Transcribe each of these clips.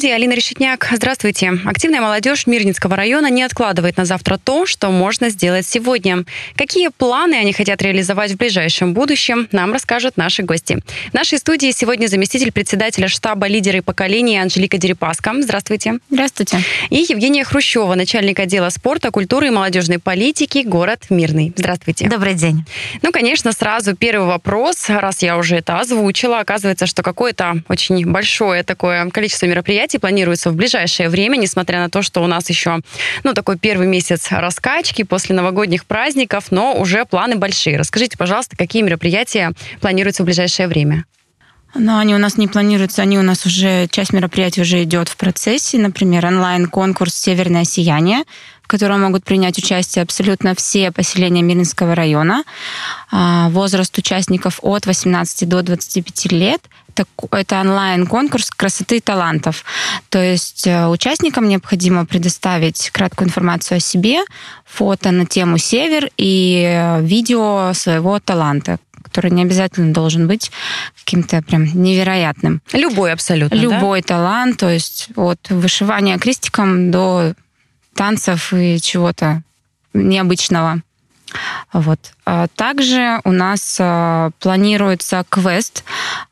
студии Алина Решетняк. Здравствуйте. Активная молодежь Мирнинского района не откладывает на завтра то, что можно сделать сегодня. Какие планы они хотят реализовать в ближайшем будущем, нам расскажут наши гости. В нашей студии сегодня заместитель председателя штаба лидеры поколения Анжелика Дерипаска. Здравствуйте. Здравствуйте. И Евгения Хрущева, начальник отдела спорта, культуры и молодежной политики, город Мирный. Здравствуйте. Добрый день. Ну, конечно, сразу первый вопрос, раз я уже это озвучила. Оказывается, что какое-то очень большое такое количество мероприятий мероприятий планируется в ближайшее время, несмотря на то, что у нас еще, ну, такой первый месяц раскачки после новогодних праздников, но уже планы большие. Расскажите, пожалуйста, какие мероприятия планируются в ближайшее время? Но они у нас не планируются, они у нас уже, часть мероприятий уже идет в процессе. Например, онлайн-конкурс «Северное сияние», котором могут принять участие абсолютно все поселения Мирнинского района. А, возраст участников от 18 до 25 лет это онлайн-конкурс красоты и талантов. То есть э, участникам необходимо предоставить краткую информацию о себе, фото на тему «Север» и э, видео своего таланта, который не обязательно должен быть каким-то прям невероятным. Любой абсолютно, Любой да? талант, то есть от вышивания крестиком до танцев и чего-то необычного. Вот. А также у нас а, планируется квест,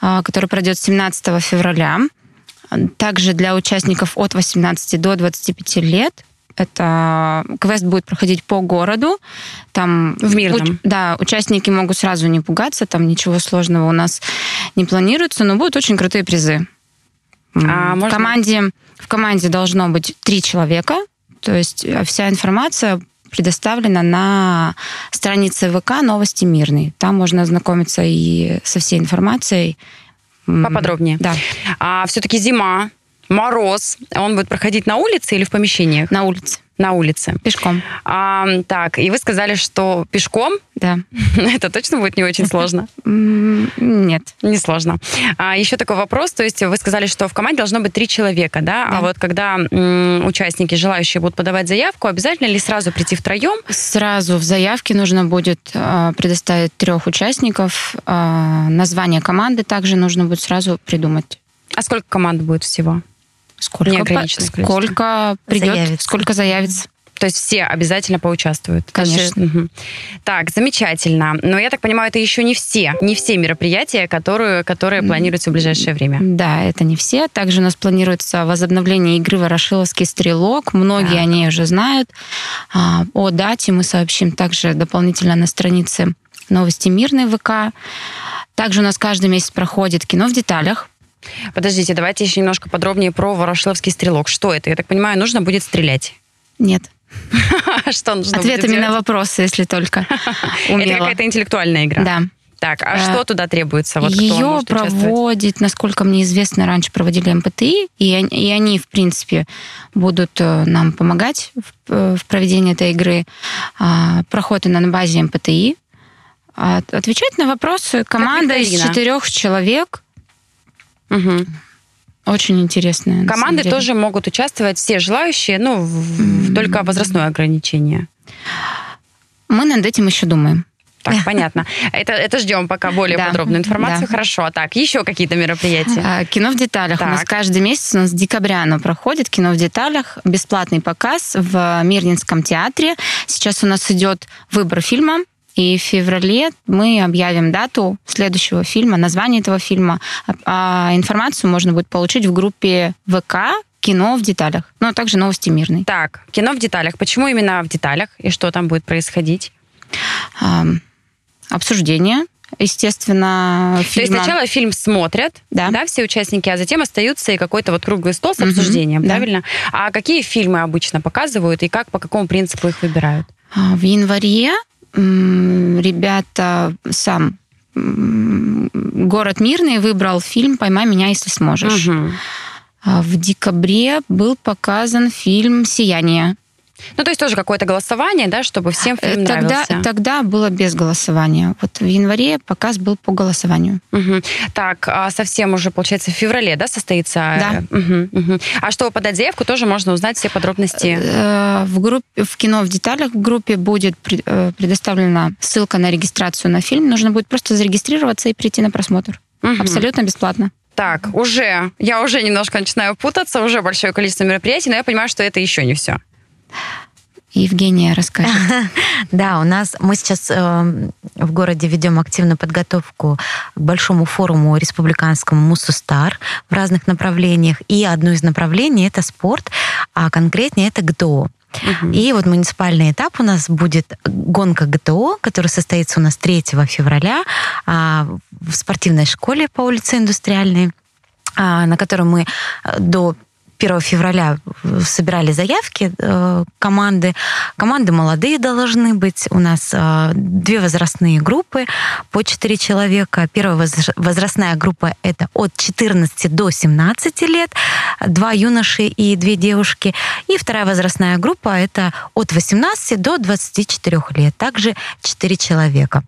а, который пройдет 17 февраля. Также для участников от 18 до 25 лет это квест будет проходить по городу. Там в мирном. Уч, да, участники могут сразу не пугаться, там ничего сложного у нас не планируется, но будут очень крутые призы. А в, можно... команде, в команде должно быть три человека, то есть вся информация предоставлена на странице ВК «Новости Мирные». Там можно ознакомиться и со всей информацией. Поподробнее. Да. А все-таки зима, мороз. Он будет проходить на улице или в помещениях? На улице на улице. Пешком. А, так, и вы сказали, что пешком? Да. Это точно будет не очень сложно? Нет. Не сложно. А, еще такой вопрос, то есть вы сказали, что в команде должно быть три человека, да? да. А вот когда м, участники, желающие будут подавать заявку, обязательно ли сразу прийти втроем? Сразу в заявке нужно будет э, предоставить трех участников. Э, название команды также нужно будет сразу придумать. А сколько команд будет всего? Сколько, по, сколько придет, заявится. сколько заявится. То есть все обязательно поучаствуют. Конечно. Угу. Так, замечательно. Но я так понимаю, это еще не все, не все мероприятия, которые, которые планируются в ближайшее время. Да, это не все. Также у нас планируется возобновление игры «Ворошиловский стрелок». Многие так. они уже знают. А, о дате мы сообщим также дополнительно на странице новости Мирной ВК. Также у нас каждый месяц проходит кино в деталях Подождите, давайте еще немножко подробнее про Ворошиловский стрелок. Что это? Я так понимаю, нужно будет стрелять? Нет. Что нужно Ответами на вопросы, если только Это какая-то интеллектуальная игра? Да. Так, а, что туда требуется? Вот Ее проводит, насколько мне известно, раньше проводили МПТИ, и, и они, в принципе, будут э, нам помогать в, э, в проведении этой игры. А, проход на базе МПТИ. А, отвечать на вопросы команда из четырех человек Угу. Очень интересная. Команды тоже могут участвовать, все желающие, ну, в, только возрастное ограничение. Мы над этим еще думаем. Так, понятно. Это, это ждем пока более да, подробную информацию. Да. Хорошо. А так, еще какие-то мероприятия? А, кино в деталях. Так. У нас каждый месяц, у нас с декабря оно проходит. Кино в деталях. Бесплатный показ в Мирнинском театре. Сейчас у нас идет выбор фильма и в феврале мы объявим дату следующего фильма, название этого фильма. А информацию можно будет получить в группе ВК кино в деталях. Ну, а также новости мирные. Так, кино в деталях. Почему именно в деталях? И что там будет происходить? Um, обсуждение естественно, фильма. То есть сначала фильм смотрят, да. да, все участники, а затем остаются и какой-то вот круглый стол с обсуждением, угу, правильно? Да. А какие фильмы обычно показывают и как, по какому принципу их выбирают? А, в январе ребята сам город Мирный выбрал фильм «Поймай меня, если сможешь». Угу. В декабре был показан фильм «Сияние». Ну, то есть тоже какое-то голосование, да, чтобы всем фильм Э, тогда, нравился. тогда было без голосования. Вот в январе показ был по голосованию. Мгм. Так, а совсем уже, получается, в феврале, да, состоится? Да. Мгм, мгм. А чтобы подать заявку, тоже можно узнать все подробности. Э, В группе, в кино в деталях в группе будет пред- э, предоставлена ссылка на регистрацию на фильм. Нужно будет просто зарегистрироваться и прийти на просмотр. Мгм. Абсолютно бесплатно. Так, уже, я уже немножко начинаю путаться, уже большое количество мероприятий, но я понимаю, что это еще не все. Евгения расскажет. Да, у нас мы сейчас э, в городе ведем активную подготовку к большому форуму республиканскому Мусустар в разных направлениях. И одно из направлений это спорт, а конкретнее это ГТО. И вот муниципальный этап у нас будет гонка ГТО, которая состоится у нас 3 февраля а, в спортивной школе по улице Индустриальной, а, на которую мы э, до 1 февраля собирали заявки э, команды. Команды молодые должны быть. У нас э, две возрастные группы по 4 человека. Первая воз- возрастная группа это от 14 до 17 лет, два юноши и две девушки. И вторая возрастная группа это от 18 до 24 лет, также 4 человека.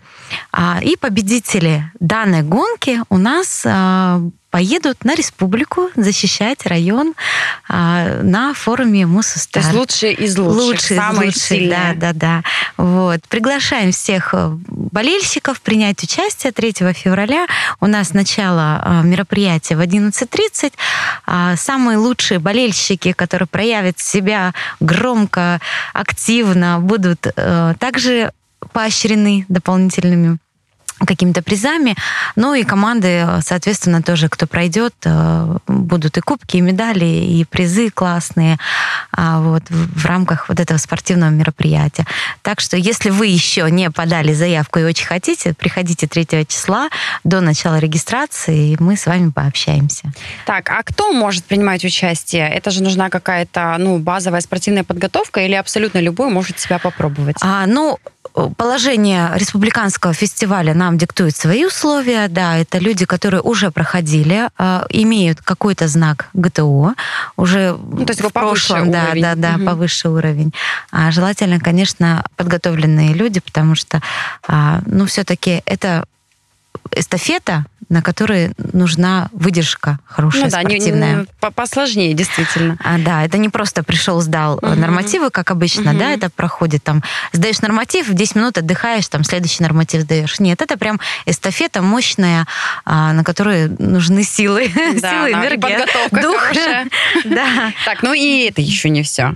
А, И победители данной гонки у нас а, поедут на республику защищать район а, на форуме То Мусустар. есть лучшие из лучших, Лучшие из лучших, сильные. Да, да, да. Вот. Приглашаем всех э, болельщиков принять участие 3 февраля. У нас начало э, мероприятия в 11.30. А Самые лучшие болельщики, которые проявят себя громко, активно, будут э, также поощрены дополнительными какими-то призами. Ну и команды, соответственно, тоже, кто пройдет, э, будут и кубки, и медали, и призы классные а, вот, в в рамках вот этого спортивного мероприятия. Так что, если вы еще не подали заявку и очень хотите, приходите 3 числа до начала регистрации, и мы с вами пообщаемся. Так, а кто может принимать участие? Это же нужна какая-то ну, базовая спортивная подготовка или абсолютно любой может себя попробовать? А, ну, положение республиканского фестиваля нам диктует свои условия. Да, это люди, которые уже проходили, э, имеют какой-то знак ГТО, уже Ну, то есть в прошлом, да, уровень. да, да, Мгм. повыше уровень. А желательно, конечно, подготовленные люди, потому что, а, ну, все-таки это эстафета, на которой нужна выдержка хорошая, ну да, не- спортивная. не- по- посложнее, действительно. А, да, это не просто пришел, сдал Мгм. нормативы, как обычно, Мгм. да, это проходит там, сдаешь норматив, в 10 минут отдыхаешь, там следующий норматив сдаешь. Нет, это прям эстафета мощная, а, на которой нужны силы, Да, силы, да, энергия, подготовка дух. хорошая. Да. Так, ну и это еще не все.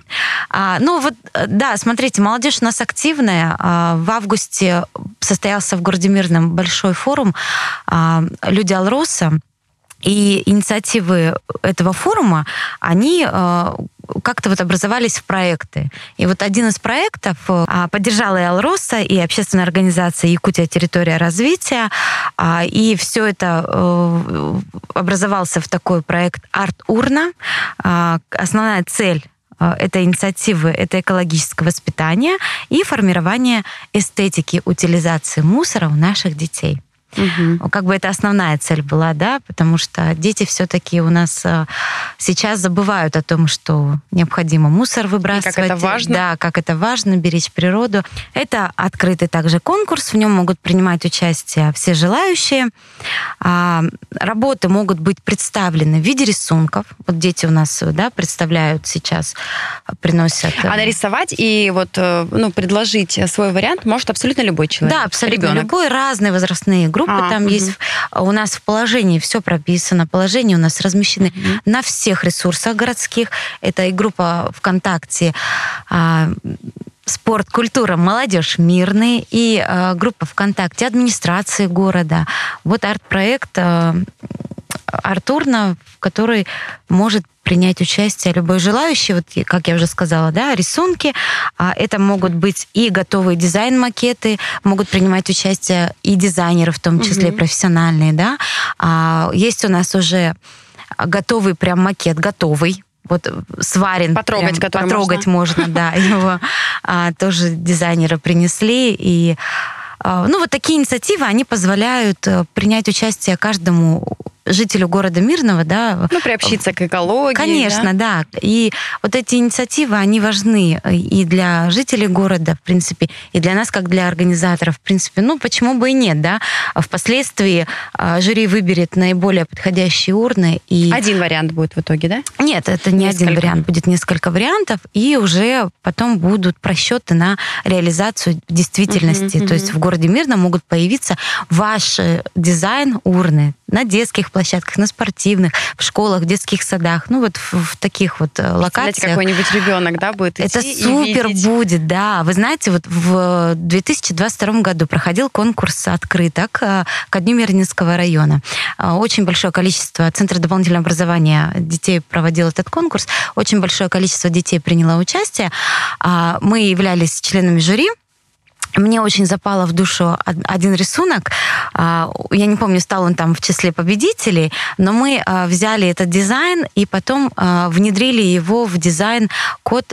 А, ну вот, э, да, смотрите, молодежь у нас активная. А, в августе состоялся в городе Мирном большой форум а, «Люди Алроса». И инициативы этого форума, они э, как-то вот образовались в проекты. И вот один из проектов э, а, поддержала и Алроса, и общественная организация Якутия территория развития. А, И все это э, образовался в такой проект «Арт-урна». А, Основная цель этой инициативы – это экологическое воспитание и формирование эстетики утилизации мусора у наших детей. Мгм. Как бы это основная цель была, да, потому что дети все-таки у нас э, сейчас забывают о том, что необходимо мусор выбрасывать. это важно. Да, как это важно, беречь природу. Это открытый также конкурс, в нем могут принимать участие все желающие. А, Работы могут быть представлены в виде рисунков. Вот дети у нас да, представляют сейчас, приносят. э, А нарисовать и вот, э, ну, предложить свой вариант может абсолютно любой человек. Да, абсолютно Ребенок. любой, разные возрастные группы А, там мгм. есть. У нас в положении все прописано, положения у нас размещены на всех ресурсах городских. Это и группа ВКонтакте а, спорт, культура, молодежь мирный и а, группа ВКонтакте администрации города. Вот арт-проект а, Артурна, в который может принять участие любой желающий. Вот, как я уже сказала, да, рисунки. А это могут быть и готовые дизайн-макеты, могут принимать участие и дизайнеры, в том числе Мгм. профессиональные, да. А, есть у нас уже готовый прям макет, готовый, вот сварен. Потрогать, прям, потрогать можно, да. Его а, тоже дизайнеры принесли. И а, ну, вот такие инициативы, они позволяют э, принять участие каждому жителю города Мирного, да. Ну, приобщиться к экологии. Конечно, да. да. И вот эти инициативы, они важны и для жителей города, в принципе, и для нас, как для организаторов, в принципе. Ну, почему бы и нет, да. Впоследствии а, жюри выберет наиболее подходящие урны. И... Один вариант будет в итоге, да? Нет, это не несколько. один вариант. Будет несколько вариантов, и уже потом будут просчеты на реализацию действительности. Uh-huh, uh-huh. То есть в городе Мирном могут появиться ваш дизайн урны на детских площадках, на спортивных, в школах, в детских садах, ну вот в, в таких вот э, локациях. какой-нибудь ребенок, да, будет идти Это супер видеть. будет, да. Вы знаете, вот в 2022 году проходил конкурс открыток э, ко Дню Мирнинского района. Э, очень большое количество Центра дополнительного образования детей проводил этот конкурс. Очень большое количество детей приняло участие. А, мы являлись членами жюри. Мне очень запало в душу один рисунок. А, я не помню, стал он там в числе победителей, но мы а, взяли этот дизайн и потом а, внедрили его в дизайн код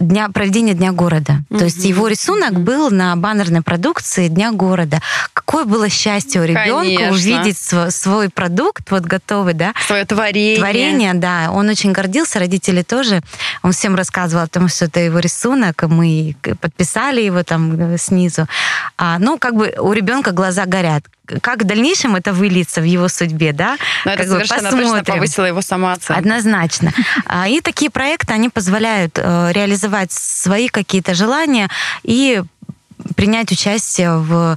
дня, проведения Дня города. Mm-hmm. То есть его рисунок mm-hmm. был на баннерной продукции Дня города. Какое было счастье у ребенка Конечно. увидеть свой, свой продукт вот готовый, да? Свое творение. Творение, да. Он очень гордился, родители тоже. Он всем рассказывал о том, что это его рисунок, мы подписали его там снизу. А, ну, как бы у ребенка глаза горят. Как в дальнейшем это выльется в его судьбе, да? Но это совершенно посмотрим. точно повысило его самооценку. Однозначно. А, и такие проекты, они позволяют э, реализовать свои какие-то желания и принять участие в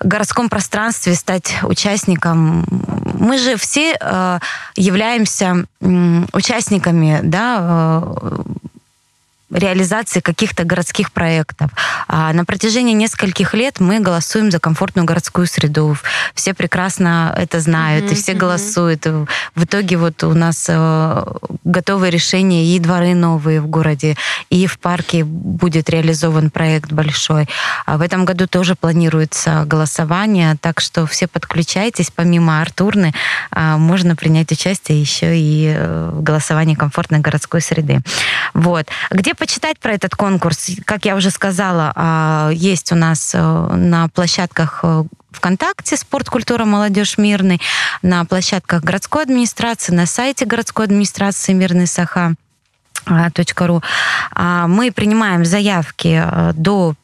городском пространстве, стать участником. Мы же все э, являемся э, участниками да, э, реализации каких-то городских проектов. А на протяжении нескольких лет мы голосуем за комфортную городскую среду. Все прекрасно это знают, mm-hmm, и все mm-hmm. голосуют. В итоге вот у нас э, готовые решения и дворы новые в городе, и в парке будет реализован проект большой. А в этом году тоже планируется голосование, так что все подключайтесь. Помимо Артурны э, можно принять участие еще и э, в голосовании комфортной городской среды. Вот. Где почитать про этот конкурс? Как я уже сказала, а, есть у нас э, на площадках э, ВКонтакте «Спорт, культура, молодежь, мирный», на площадках городской администрации, на сайте городской администрации «Мирный Саха» .ру. А, мы принимаем заявки э, до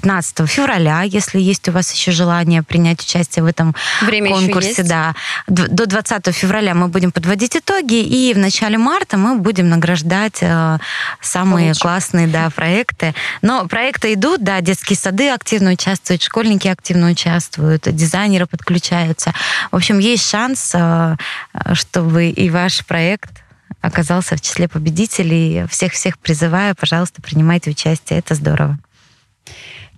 15 февраля, если есть у вас еще желание принять участие в этом Время конкурсе. Да. До 20 февраля мы будем подводить итоги, и в начале марта мы будем награждать э, самые Лучше. классные да, проекты. Но проекты идут, да, детские сады активно участвуют, школьники активно участвуют, дизайнеры подключаются. В общем, есть шанс, э, чтобы и ваш проект оказался в числе победителей. Всех-всех призываю, пожалуйста, принимайте участие. Это здорово.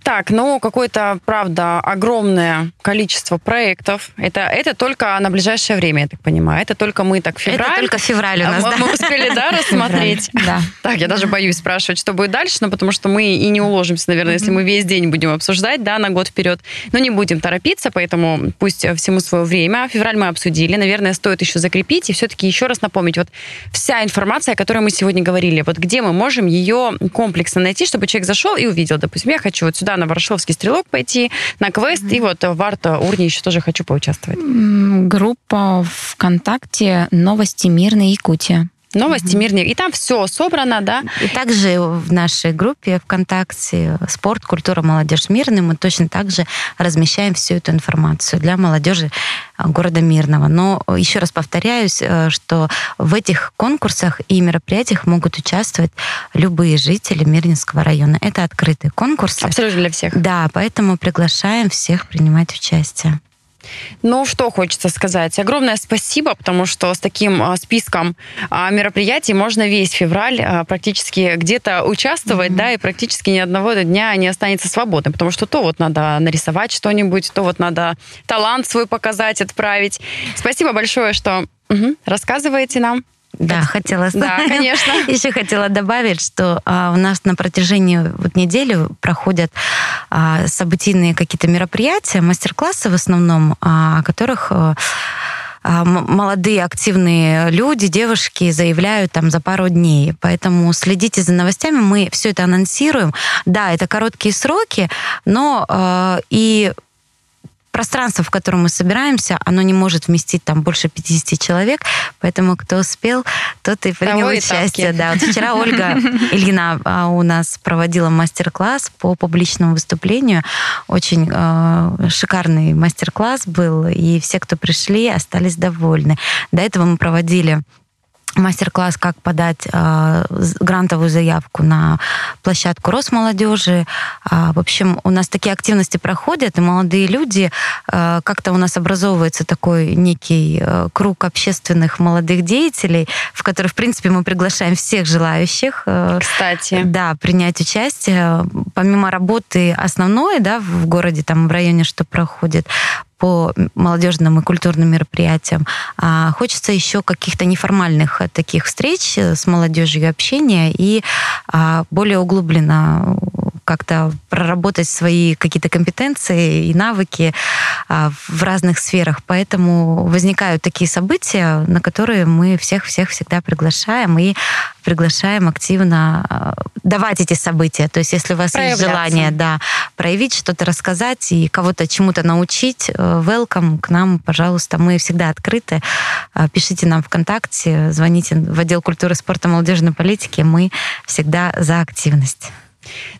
Так, ну, какое-то, правда, огромное количество проектов. Это, это только на ближайшее время, я так понимаю. Это только мы так февраль. Это только февраль у нас, мы, да. Мы успели, да, рассмотреть? Да. Так, я даже боюсь спрашивать, что будет дальше, но потому что мы и не уложимся, наверное, если мы весь день будем обсуждать, да, на год вперед. Но не будем торопиться, поэтому пусть всему свое время. Февраль мы обсудили. Наверное, стоит еще закрепить и все-таки еще раз напомнить. Вот вся информация, о которой мы сегодня говорили, вот где мы можем ее комплексно найти, чтобы человек зашел и увидел, допустим, я хочу вот сюда на Ворошиловский стрелок пойти, на квест, mm-hmm. и вот в арт-урне еще тоже хочу поучаствовать. Группа ВКонтакте «Новости Мирной Якутия». Новости, mm-hmm. мирные. И там все собрано, да. И также в нашей группе ВКонтакте «Спорт, культура, молодежь, мирный» мы точно так же размещаем всю эту информацию для молодежи э, города Мирного. Но еще раз повторяюсь, э, что в этих конкурсах и мероприятиях могут участвовать любые жители Мирнинского района. Это открытые конкурсы. Абсолютно для всех. Да, поэтому приглашаем всех принимать участие. Ну, что хочется сказать. Огромное спасибо, потому что с таким а, списком а, мероприятий можно весь февраль а, практически где-то участвовать, mm-hmm. да, и практически ни одного дня не останется свободным, потому что то вот надо нарисовать что-нибудь, то вот надо талант свой показать, отправить. Спасибо большое, что угу, рассказываете нам. Да, хотела. Да, конечно. Еще хотела добавить, что а, у нас на протяжении вот недели проходят а, событийные какие-то мероприятия, мастер-классы в основном, а, о которых а, а молодые активные люди, девушки заявляют там за пару дней. Поэтому следите за новостями, мы все это анонсируем. Да, это короткие сроки, но э, и пространство, в котором мы собираемся, оно не может вместить там больше 50 человек, поэтому кто успел, тот и принял Того участие. Да, вот вчера Ольга Ильина а, у нас проводила мастер-класс по публичному выступлению. Очень э, шикарный мастер-класс был, и все, кто пришли, остались довольны. До этого мы проводили мастер-класс, как подать э, грантовую заявку на площадку Росмолодежи. А, в общем, у нас такие активности проходят, и молодые люди, э, как-то у нас образовывается такой некий э, круг общественных молодых деятелей, в который, в принципе, мы приглашаем всех желающих. э, Кстати. да, принять участие. Помимо работы основной, да, в городе, там, в районе, что проходит, по молодежным и культурным мероприятиям. А хочется еще каких-то неформальных э, таких встреч э, с молодежью, общения и а, более углубленно как-то проработать свои какие-то компетенции и навыки а, в разных сферах. Поэтому возникают такие события, на которые мы всех-всех всегда приглашаем и приглашаем активно а, давать эти события. То есть если у вас есть желание да, проявить, что-то рассказать и кого-то чему-то научить, э, welcome к нам, пожалуйста. Мы всегда открыты. А, Пишите нам ВКонтакте, звоните в отдел культуры, спорта, молодежной политики. Мы всегда за активность.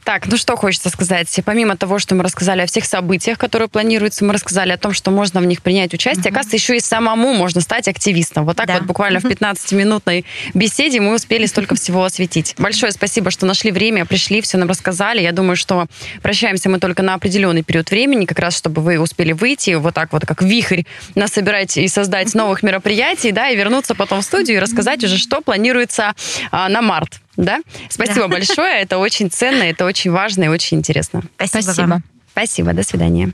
Так, ну что хочется сказать. Помимо того, что мы рассказали о всех событиях, которые планируются, мы рассказали о том, что можно в них принять участие. Оказывается, еще и самому можно стать активистом. Вот так Да. вот буквально в 15-минутной беседе мы успели столько всего осветить. Большое спасибо, что нашли время, пришли, все нам рассказали. Я думаю, что прощаемся мы только на определенный период времени, как раз чтобы вы успели выйти вот так вот, как вихрь, нас собирать и создать новых мероприятий, да, и вернуться потом в студию и рассказать уже, что планируется а, на март. Да? Спасибо большое. Это очень ценно, это очень важно и очень интересно. Спасибо, Спасибо. вам. Спасибо, до свидания.